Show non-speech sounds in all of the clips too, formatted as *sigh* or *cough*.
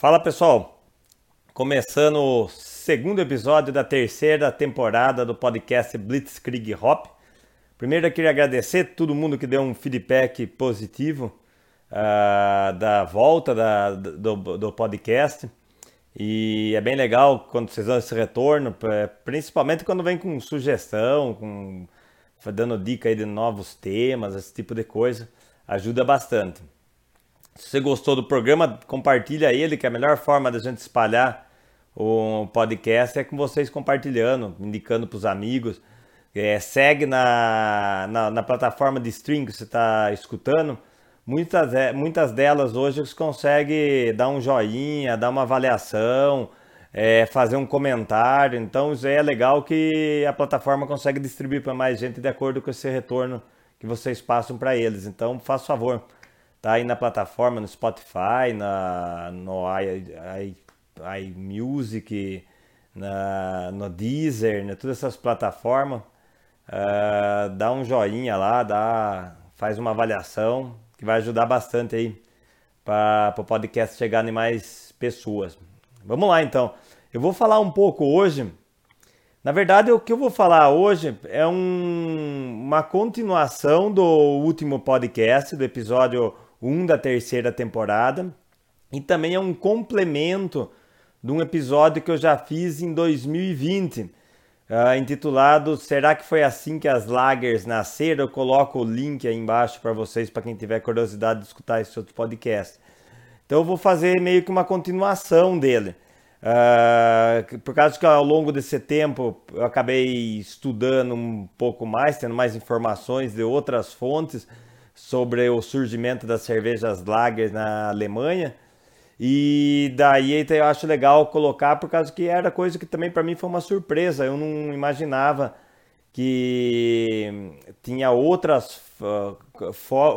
Fala pessoal, começando o segundo episódio da terceira temporada do podcast Blitzkrieg Hop. Primeiro eu queria agradecer todo mundo que deu um feedback positivo uh, da volta da, do, do podcast. E é bem legal quando vocês dão esse retorno, principalmente quando vem com sugestão, com dando dica aí de novos temas, esse tipo de coisa, ajuda bastante. Se você gostou do programa, compartilha ele, que é a melhor forma da gente espalhar o podcast é com vocês compartilhando, indicando para os amigos. É, segue na, na, na, plataforma de stream que você está escutando. Muitas, é, muitas delas hoje você consegue dar um joinha, dar uma avaliação, é, fazer um comentário. Então isso é legal que a plataforma consegue distribuir para mais gente de acordo com esse retorno que vocês passam para eles. Então faça favor Tá aí na plataforma, no Spotify, na, no iMusic, na, no Deezer, né, todas essas plataformas. Uh, dá um joinha lá, dá, faz uma avaliação que vai ajudar bastante aí para o podcast chegar em mais pessoas. Vamos lá então. Eu vou falar um pouco hoje. Na verdade, o que eu vou falar hoje é um, uma continuação do último podcast, do episódio 1 da terceira temporada. E também é um complemento de um episódio que eu já fiz em 2020, uh, ah, intitulado Será que foi assim que as lagers nasceram? Eu coloco o link aí embaixo para vocês, para quem tiver curiosidade de escutar esse outro podcast. Então eu vou fazer meio que uma continuação dele. Uh, por causa que ao longo desse tempo eu acabei estudando um pouco mais, tendo mais informações de outras fontes sobre o surgimento das cervejas lager na Alemanha. E daí então, eu acho legal colocar por causa que era coisa que também para mim foi uma surpresa. Eu não imaginava que tinha outras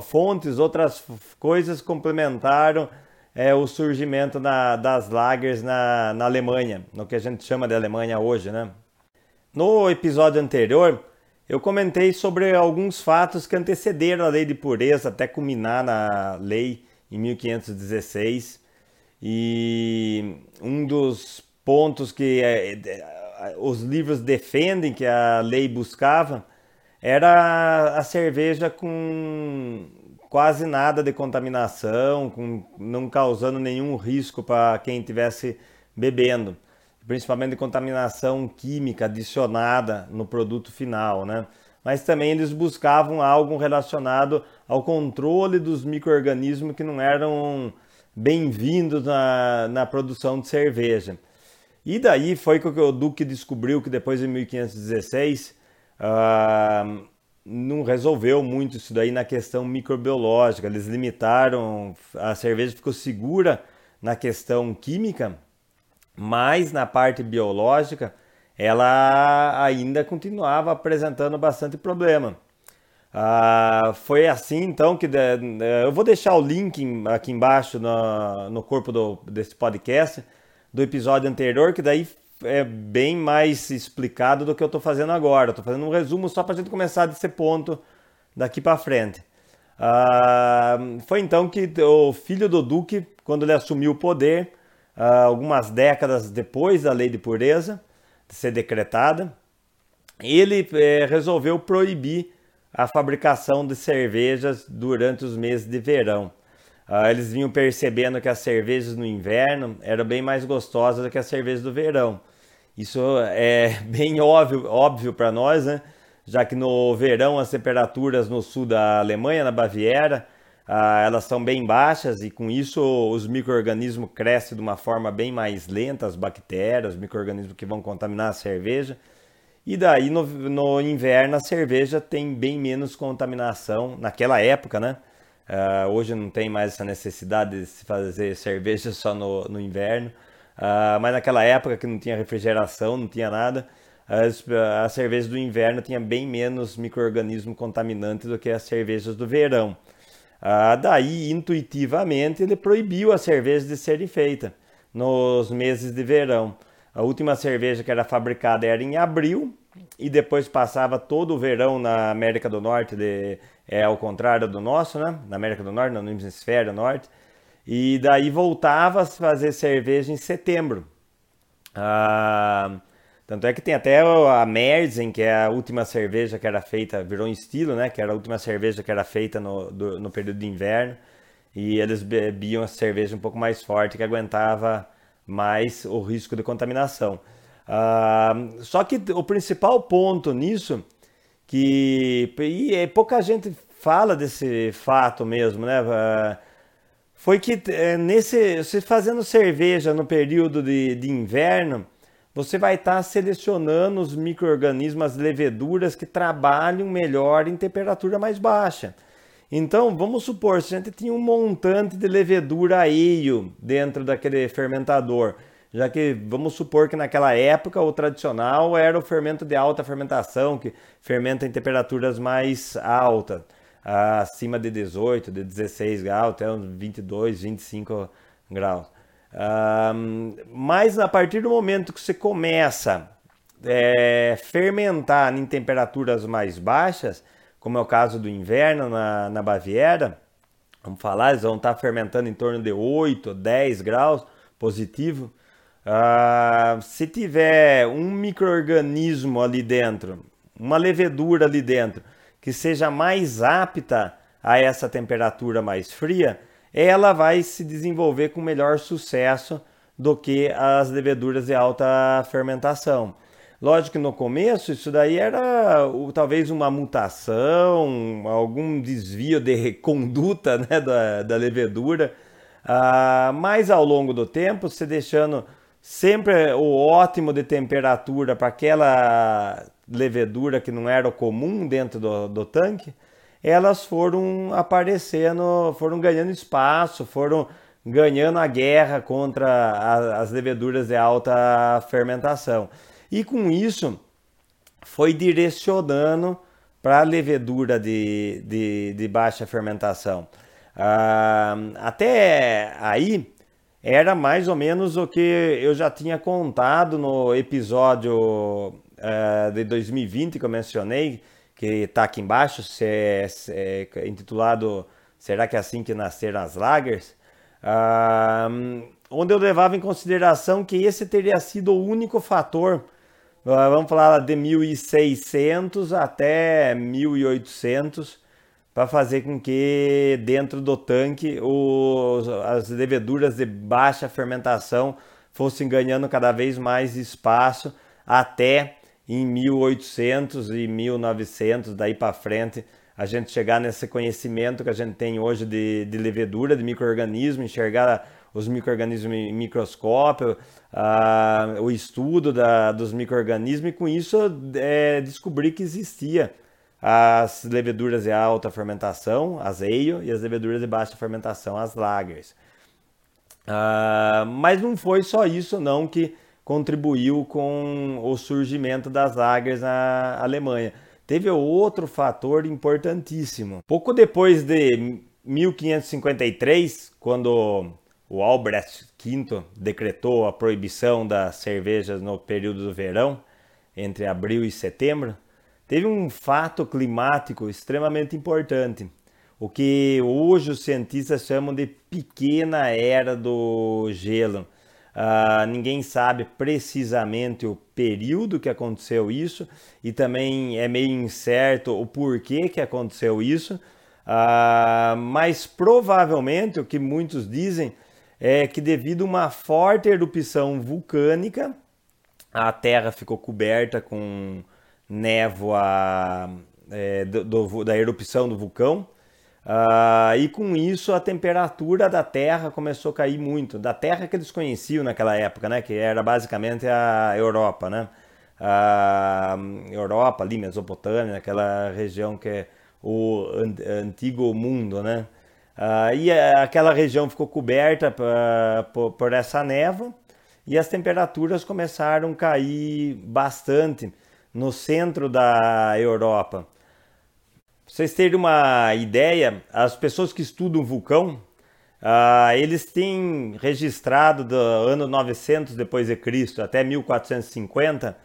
fontes, outras coisas complementaram é, o surgimento na, das lagers na, na Alemanha, no que a gente chama de Alemanha hoje, né? No episódio anterior, eu comentei sobre alguns fatos que antecederam a lei de pureza até culminar na lei em 1516. E um dos pontos que é, é, os livros defendem que a lei buscava era a cerveja com quase nada de contaminação, com, não causando nenhum risco para quem estivesse bebendo principalmente contaminação química adicionada no produto final, né? Mas também eles buscavam algo relacionado ao controle dos micro-organismos que não eram bem-vindos na, na produção de cerveja. E daí foi que o Duque descobriu que depois de 1516 uh, não resolveu muito isso daí na questão microbiológica. Eles limitaram, a cerveja ficou segura na questão química, mas na parte biológica ela ainda continuava apresentando bastante problema. Ah, foi assim então que eu vou deixar o link aqui embaixo no, no corpo do, desse podcast do episódio anterior, que daí é bem mais explicado do que eu estou fazendo agora. Estou fazendo um resumo só para a gente começar desse ponto daqui para frente. Ah, foi então que o filho do Duque, quando ele assumiu o poder, algumas décadas depois da lei de pureza ser decretada, ele é, resolveu proibir a fabricação de cervejas durante os meses de verão. Uh, eles vinham percebendo que as cervejas no inverno eram bem mais gostosas do que as cervejas do verão. Isso é *laughs* bem óbvio, óbvio para nós, né? já que no verão as temperaturas no sul da Alemanha, na Baviera, ah, elas são bem baixas e com isso os micro-organismos crescem de uma forma bem mais lenta, as bactérias, os micro-organismos que vão contaminar a cerveja. E daí no, no, inverno a cerveja tem bem menos contaminação, naquela época, né? Uh, hoje não tem mais essa necessidade de se fazer cerveja só no, no inverno, uh, mas naquela época que não tinha refrigeração, não tinha nada, as, a cerveja do inverno tinha bem menos micro-organismo contaminante do que as cervejas do verão. Ah, daí, intuitivamente, ele proibiu a cerveja de serem feita nos meses de verão. A última cerveja que era fabricada era em abril e depois passava todo o verão na América do Norte, de, é ao contrário do nosso, né? Na América do Norte, no hemisfério norte. e daí voltava a fazer cerveja em setembro. Ah, tanto é que tem até a Merzen, que é a última cerveja que era feita, virou um estilo, né? Que era a última cerveja que era feita no, do, no período de inverno. E eles bebiam a cerveja um pouco mais forte, que aguentava mais o risco de contaminação. Ah, só que o principal ponto nisso, que e pouca gente fala desse fato mesmo, né? Ah, foi que é, nesse, você fazendo cerveja no período de, de inverno, você vai estar tá selecionando os micro-organismos, as leveduras que trabalham melhor em temperatura mais baixa. Então, vamos supor, se a gente tinha um montante de levedura aeio dentro daquele fermentador, já que vamos supor que naquela época o tradicional era o fermento de alta fermentação, que fermenta em temperaturas mais altas, acima de 18, de 16 graus, até uns 22, 25 graus. Mas a partir do momento que você começa a é, fermentar em temperaturas mais baixas, como é o caso do inverno na, na Baviera, vamos falar, eles vão estar fermentando em torno de 8, 10 graus positivo. Uh, se tiver um microorganismo ali dentro, uma levedura ali dentro, que seja mais apta a essa temperatura mais fria, ela vai se desenvolver com melhor sucesso do que as leveduras de alta fermentação. Lógico que no começo isso daí era talvez uma mutação, algum desvio de conduta *laughs* né, da, da levedura, ah, mas ao longo do tempo, você deixando sempre o ótimo de temperatura para aquela levedura que não era o comum dentro do, do tanque, elas foram aparecendo, foram ganhando espaço, foram ganhando a guerra contra a, as leveduras de alta fermentação. E com isso foi direcionando para a levedura de, de, de, baixa fermentação. Ah, até aí, era mais ou menos o que eu já tinha contado no episódio uh, de 2020 que eu mencionei, que está aqui embaixo, é, é, intitulado Será que é assim que nasceram as lagers? Uh, onde eu levava em consideração que esse teria sido o único fator, uh, vamos falar de 1600 até 1800, para fazer com que dentro do tanque os, as leveduras de baixa fermentação fossem ganhando cada vez mais espaço até em 1800 e 1900, daí para frente, a gente chegar nesse conhecimento que a gente tem hoje de, de levedura, de microorganismo, enxergar os microorganismos em microscópio, o estudo da, dos microorganismos e com isso é, descobrir que existia as leveduras de alta fermentação, as ale, e as leveduras de baixa fermentação, as lagers. Uh, mas não foi só isso não que contribuiu com o surgimento das lagers na Alemanha. Teve outro fator importantíssimo. Pouco depois de 1553, quando o Albrecht V decretou a proibição das cervejas no período do verão, entre abril e setembro, teve um fato climático extremamente importante, o que hoje os cientistas chamam de pequena era do gelo. Uh, ninguém sabe precisamente o período que aconteceu isso e também é meio incerto o porquê que aconteceu isso, uh, mas provavelmente o que muitos dizem é que devido a uma forte erupção vulcânica, a Terra ficou coberta com névoa é, do, do, da erupção do vulcão. Uh, e com isso a temperatura da Terra começou a cair muito. Da Terra que eles conheciam naquela época, né? Que era basicamente a Europa, né? Uh, Europa, ali, Mesopotâmia, aquela região que é o antigo mundo, né? Uh, e aquela região ficou coberta por, por essa névoa e as temperaturas começaram a cair bastante no centro da Europa. Vocês terem uma ideia, as pessoas que estudam vulcão, uh, eles têm registrado do ano 900 depois de Cristo até 1450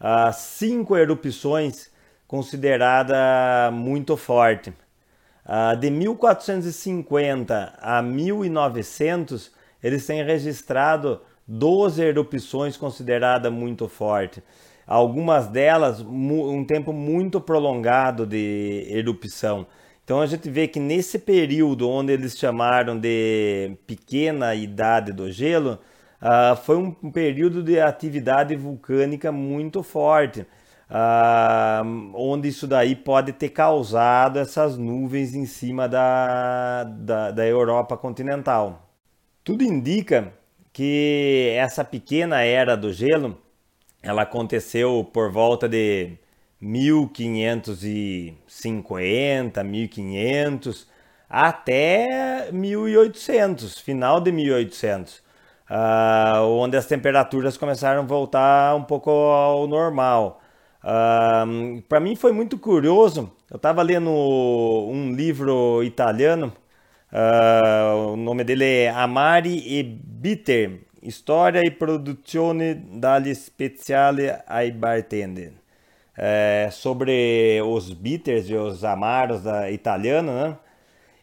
uh, cinco erupções consideradas muito fortes. Uh, de 1450 a 1900, eles têm registrado 12 erupções consideradas muito fortes. Algumas delas, um tempo muito prolongado de erupção. Então a gente vê que nesse período onde eles chamaram de pequena idade do gelo, uh, foi um, período de atividade vulcânica muito forte, uh, onde isso daí pode ter causado essas nuvens em cima da, da, da Europa continental. Tudo indica que essa pequena era do gelo, ela aconteceu por volta de 1550, 1500 até 1800, final de 1800, uh, ah, onde as temperaturas começaram a voltar um pouco ao normal. Uh, Para mim foi muito curioso. Eu estava lendo um livro italiano, uh, o nome dele é Amari e Bitter, Storia e Produzione dagli Speciali ai Bartender é, sobre os bitters e os amaros da, italiano, né?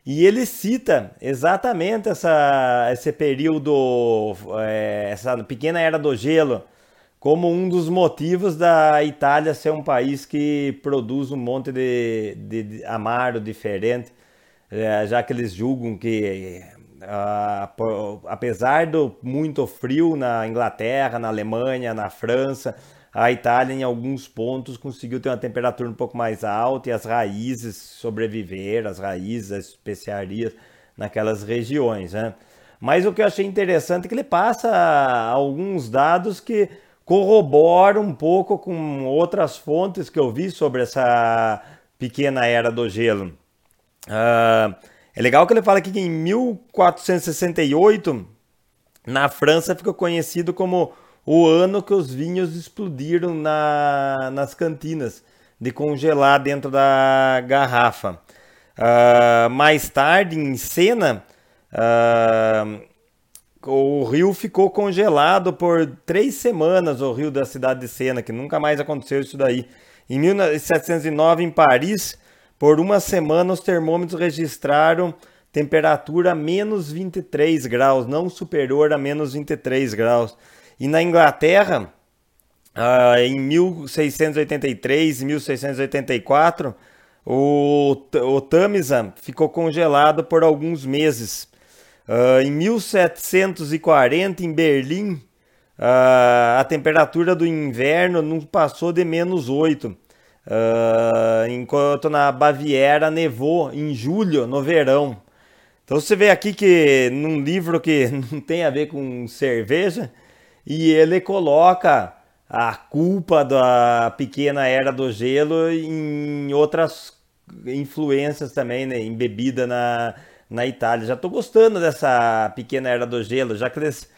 E ele cita exatamente essa, esse período, é, essa pequena era do gelo, como um dos motivos da Itália ser um país que produz um monte de, de, de amaro diferente, é, já que eles julgam que, por, apesar do muito frio na Inglaterra, na Alemanha, na França, a Itália, em alguns pontos, conseguiu ter uma temperatura um pouco mais alta e as raízes sobreviveram, as raízes, as especiarias naquelas regiões. Né? Mas o que eu achei interessante é que ele passa alguns dados que corroboram um pouco com outras fontes que eu vi sobre essa pequena era do gelo. Uh, é legal que ele fala aqui que em 1468, na França, ficou conhecido como o ano que os vinhos explodiram na, nas cantinas, de congelar dentro da garrafa. Uh, mais tarde, em Sena, uh, o rio ficou congelado por três semanas, o rio da cidade de Sena, que nunca mais aconteceu isso daí. Em 1709, em Paris, por uma semana, os termômetros registraram temperatura menos 23 graus, não superior a menos 23 graus. E na Inglaterra, uh, em 1683 e 1684, o, o Tamisa ficou congelado por alguns meses. Uh, em 1740, em Berlim, uh, a temperatura do inverno não passou de menos 8. Uh, enquanto na Baviera nevou em julho, no verão. Então você vê aqui que num livro que *laughs* não tem a ver com cerveja, e ele coloca a culpa da pequena era do gelo em outras influências também, né, embebida na, na Itália. Já estou gostando dessa pequena era do gelo, já que eles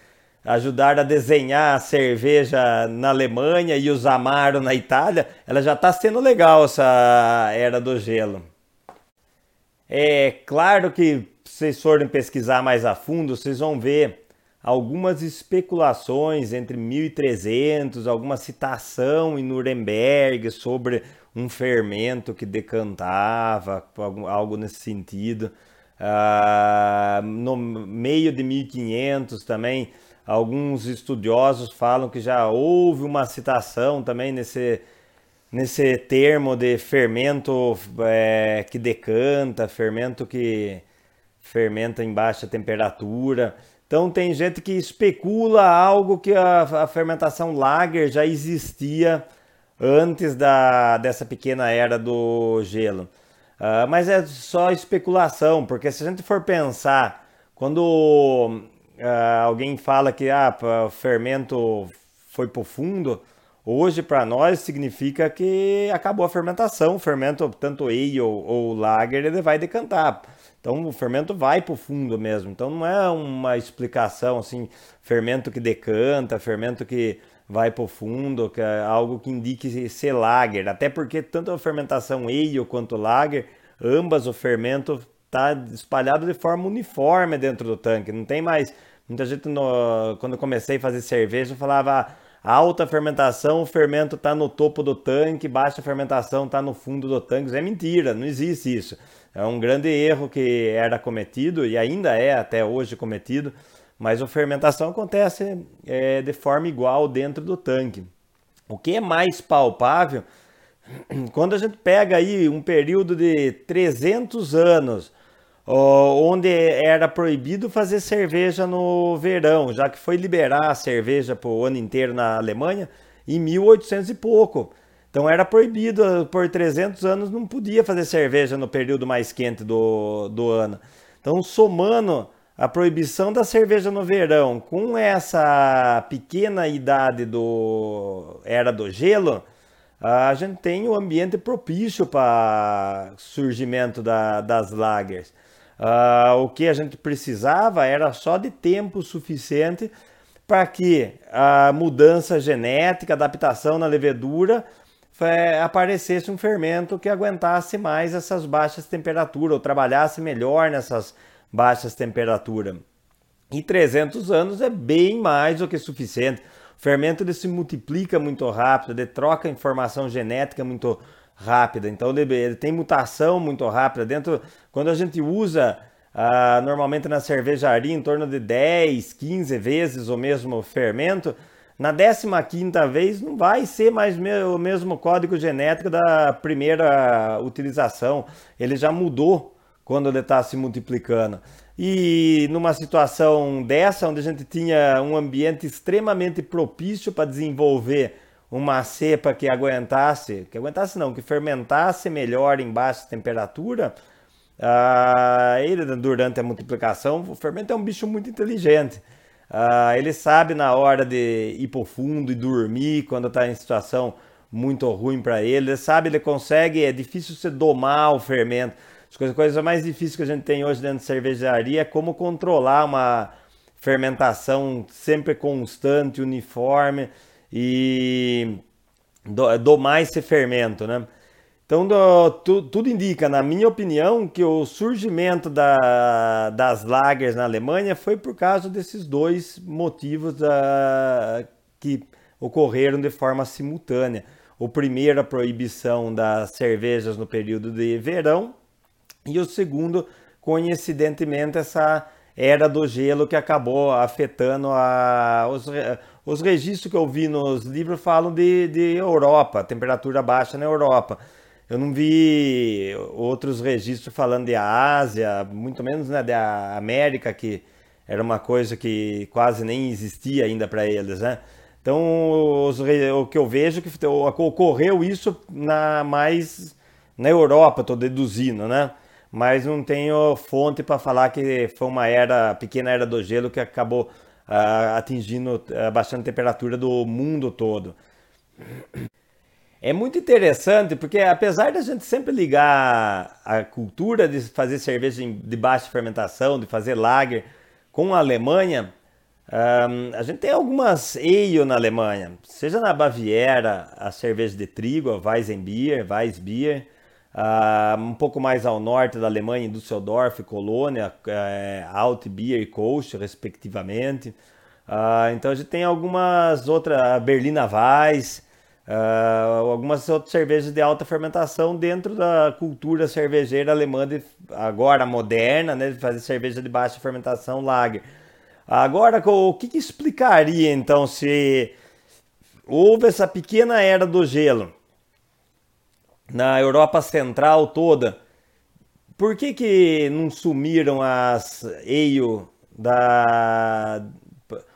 ajudaram a desenhar a cerveja na Alemanha e os Amaro na Itália, ela já está sendo legal essa era do gelo. É claro que se vocês forem pesquisar mais a fundo, vocês vão ver algumas especulações entre 1300, alguma citação em Nuremberg sobre um fermento que decantava, algo nesse sentido. Uh, no meio de 1500 também, alguns estudiosos falam que já houve uma citação também nesse, nesse termo de fermento é, que decanta, fermento que fermenta em baixa temperatura. Então tem gente que especula algo que a, a fermentação lager já existia antes da, dessa pequena era do gelo. Uh, mas é só especulação, porque se a gente for pensar, quando uh, alguém fala que ah, o fermento foi para o fundo, hoje para nós significa que acabou a fermentação. O fermento, tanto ale ou, ou lager, ele vai decantar. Então o fermento vai para o fundo mesmo. Então não é uma explicação assim, fermento que decanta, fermento que vai para o fundo, que é algo que indique ser lager. Até porque tanto a fermentação ale quanto lager, ambas o fermento está espalhado de forma uniforme dentro do tanque. Não tem mais. Muita gente, no, quando eu comecei a fazer cerveja, falava alta fermentação, o fermento está no topo do tanque, baixa fermentação está no fundo do tanque. Isso é mentira, não existe isso. É um grande erro que era cometido e ainda é até hoje cometido, mas a fermentação acontece é, de forma igual dentro do tanque. O que é mais palpável, *clears throat* quando a gente pega aí um período de 300 anos, onde era proibido fazer cerveja no verão, já que foi liberar a cerveja para o ano inteiro na Alemanha em 1800 e pouco. Então era proibido, por 300 anos não podia fazer cerveja no período mais quente do, do ano. Então, somando a proibição da cerveja no verão com essa pequena idade do era do gelo, a gente tem o um ambiente propício para surgimento da, das lagers. Uh, o que a gente precisava era só de tempo suficiente para que a mudança genética, adaptação na levedura aparecesse um fermento que aguentasse mais essas baixas temperaturas ou trabalhasse melhor nessas baixas temperaturas. E 300 anos é bem mais do que suficiente. O fermento ele se multiplica muito rápido, ele troca informação genética muito rápida, então ele, ele tem mutação muito rápida. Dentro, quando a gente usa ah, normalmente na cervejaria em torno de 10, 15 vezes o mesmo fermento, na 15 vez não vai ser mais o mesmo código genético da primeira utilização. Ele já mudou quando ele está se multiplicando. E numa situação dessa, onde a gente tinha um ambiente extremamente propício para desenvolver uma cepa que aguentasse, que aguentasse não, que fermentasse melhor em baixa temperatura, uh, ele durante a multiplicação, o fermento é um bicho muito inteligente. Uh, ele sabe na hora de ir pro fundo e dormir quando está em situação muito ruim para ele. Ele sabe, ele consegue. É difícil você domar o fermento. As coisas, coisas mais difíceis que a gente tem hoje dentro de cervejaria é como controlar uma fermentação sempre constante, uniforme e domar esse fermento, né? Então, do, tu, tudo indica, na minha opinião, que o surgimento da, das lagers na Alemanha foi por causa desses dois motivos da, que ocorreram de forma simultânea. O primeiro, a proibição das cervejas no período de verão, e o segundo, coincidentemente, essa era do gelo que acabou afetando a, os, os registros que eu vi nos livros falam de, de Europa, temperatura baixa na Europa. Eu não vi outros registros falando de Ásia, muito menos né, da América, que era uma coisa que quase nem existia ainda para eles, né? Então, os, o que eu vejo é que ocorreu isso na mais na Europa, estou deduzindo, né? Mas não tenho fonte para falar que foi uma era, pequena era do gelo que acabou atingindo, uh, baixando a temperatura do mundo todo. É muito interessante porque, apesar da gente sempre ligar a cultura de fazer cerveja de baixa fermentação, de fazer lager com a Alemanha, a gente tem algumas ale na Alemanha, seja na Baviera, a cerveja de trigo, a Weizenbier, Weissbier, uh, um pouco mais ao norte da Alemanha, em Düsseldorf, Colônia, uh, Altbier e Kolsch, respectivamente. Uh, então a gente tem algumas outras, Berlina Weiss, Uh, algumas outras cervejas de alta fermentação dentro da cultura cervejeira alemã, de, agora moderna, né, de fazer cerveja de baixa fermentação lager. Agora, o que, que explicaria então se houve essa pequena era do gelo na Europa Central toda? Por que, que não sumiram as ale da.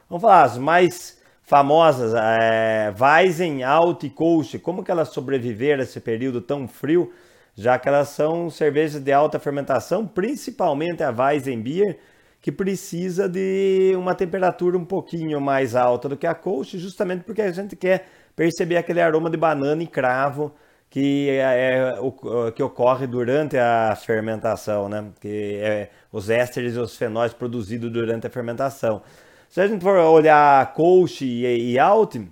Vamos falar, as mais famosas, é, Weizen, Alt e Kolsch, como que elas sobreviveram a esse período tão frio, já que elas são cervejas de alta fermentação, principalmente a Weizen Beer, que precisa de uma temperatura um pouquinho mais alta do que a Kolsch, justamente porque a gente quer perceber aquele aroma de banana e cravo que, é, é o, que ocorre durante a fermentação, né? que é os ésteres e os fenóis produzidos durante a fermentação. Se a gente for olhar coach e, e alt, uh,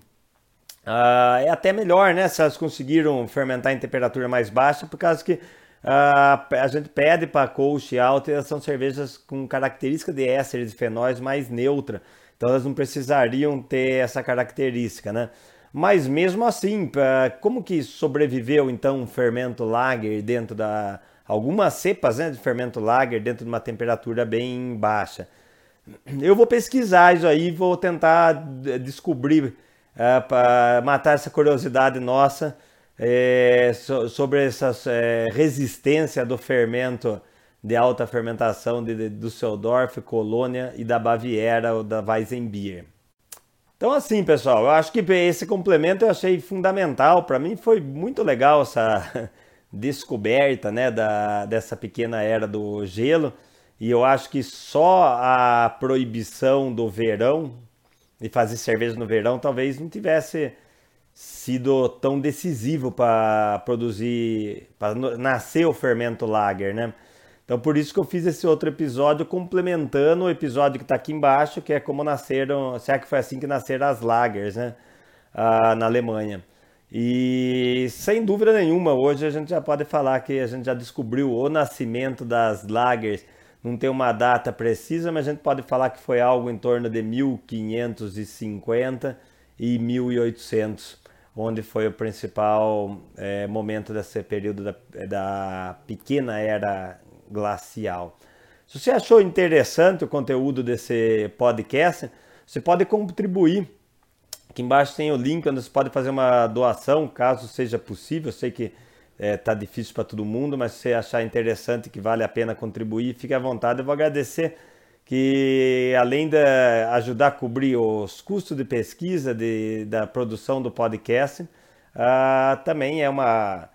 é até melhor, né? Se elas conseguiram fermentar em temperatura mais baixa, por causa que uh, a gente pede para coach e alt, elas são cervejas com característica de ésteres e fenóis mais neutra. Então elas não precisariam ter essa característica, né? Mas mesmo assim, como que sobreviveu então um fermento lager dentro da algumas cepas né, de fermento lager dentro de uma temperatura bem baixa. Eu vou pesquisar isso aí, vou tentar descobrir, uh, é, para matar essa curiosidade nossa é, so, sobre essa é, resistência do fermento de alta fermentação de, de Düsseldorf, Colônia e da Baviera ou da Weizenbier. Então assim, pessoal, eu acho que esse complemento eu achei fundamental. Para mim foi muito legal essa *laughs* descoberta né, da, dessa pequena era do gelo. E eu acho que só a proibição do verão, de fazer cerveja no verão, talvez não tivesse sido tão decisivo para produzir, para nascer o fermento lager, né? Então por isso que eu fiz esse outro episódio complementando o episódio que está aqui embaixo, que é como nasceram, será que foi assim que nasceram as lagers, né? Ah, na Alemanha. E sem dúvida nenhuma, hoje a gente já pode falar que a gente já descobriu o nascimento das lagers. Não tem uma data precisa, mas a gente pode falar que foi algo em torno de 1550 e 1800 onde foi o principal é, momento desse período da, da pequena era glacial. Se você achou interessante o conteúdo desse podcast, você pode contribuir. Aqui embaixo tem o link onde você pode fazer uma doação, caso seja possível. Eu sei que está é, tá difícil para todo mundo, mas se você achar interessante que vale a pena contribuir, fique à vontade. Eu vou agradecer que além de ajudar a cobrir os custos de pesquisa de, da produção do podcast, uh, também é uma, uma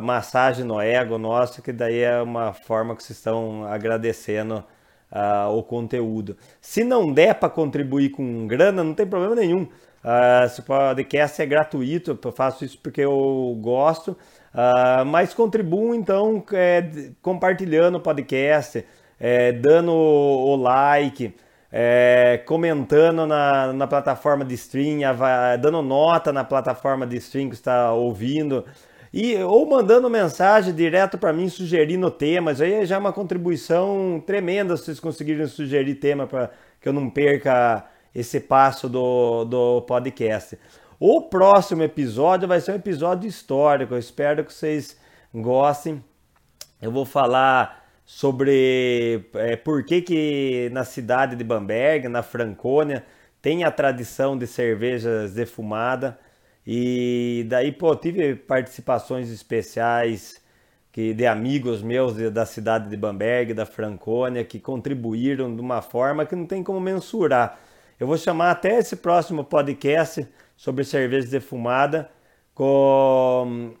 massagem no ego nosso, que daí é uma forma que vocês estão agradecendo uh, o conteúdo. Se não der para contribuir com grana, não tem problema nenhum. Uh, esse podcast é gratuito, eu faço isso porque eu gosto, uh, mas contribuam então é, compartilhando o podcast, é, dando o like, é, comentando na, na plataforma de stream, dando nota na plataforma de stream que está ouvindo. E, ou mandando mensagem direto para mim sugerindo temas, aí já é uma contribuição tremenda se vocês conseguirem sugerir tema para que eu não perca esse passo do, do podcast. O próximo episódio vai ser um episódio histórico, eu espero que vocês gostem. Eu vou falar sobre é, por que, que na cidade de Bamberg, na Franconia, tem a tradição de cervejas defumada. E daí, pô, tive participações especiais que de amigos meus de, da cidade de Bamberg, da Franconia, que contribuíram de uma forma que não tem como mensurar. Eu vou chamar até esse próximo podcast sobre cerveja defumada com,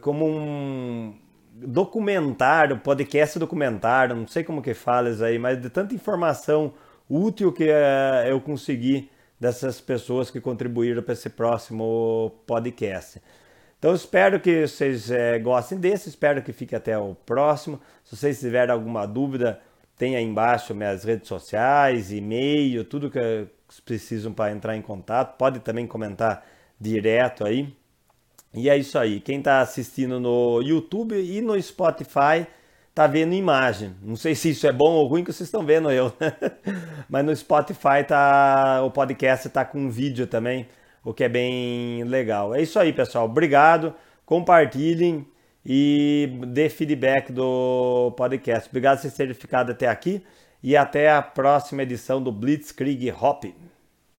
como um, documentário, podcast documentário, não sei como que fala isso aí, mas de tanta informação útil que uh, eu consegui dessas pessoas que contribuíram para esse próximo podcast. Então espero que vocês é, gostem desse, espero que fique até o próximo. Se vocês tiverem alguma dúvida, tem aí embaixo minhas redes sociais, e-mail, tudo que precisam para entrar em contato. Pode também comentar direto aí. E é isso aí. Quem está assistindo no YouTube e no Spotify está vendo imagem. Não sei se isso é bom ou ruim que vocês estão vendo eu. *laughs* Mas no Spotify tá o podcast está com vídeo também, o que é bem legal. É isso aí, pessoal. Obrigado. Compartilhem e dê feedback do podcast. Obrigado por terem ficado até aqui e até a próxima edição do Blitzkrieg Hop.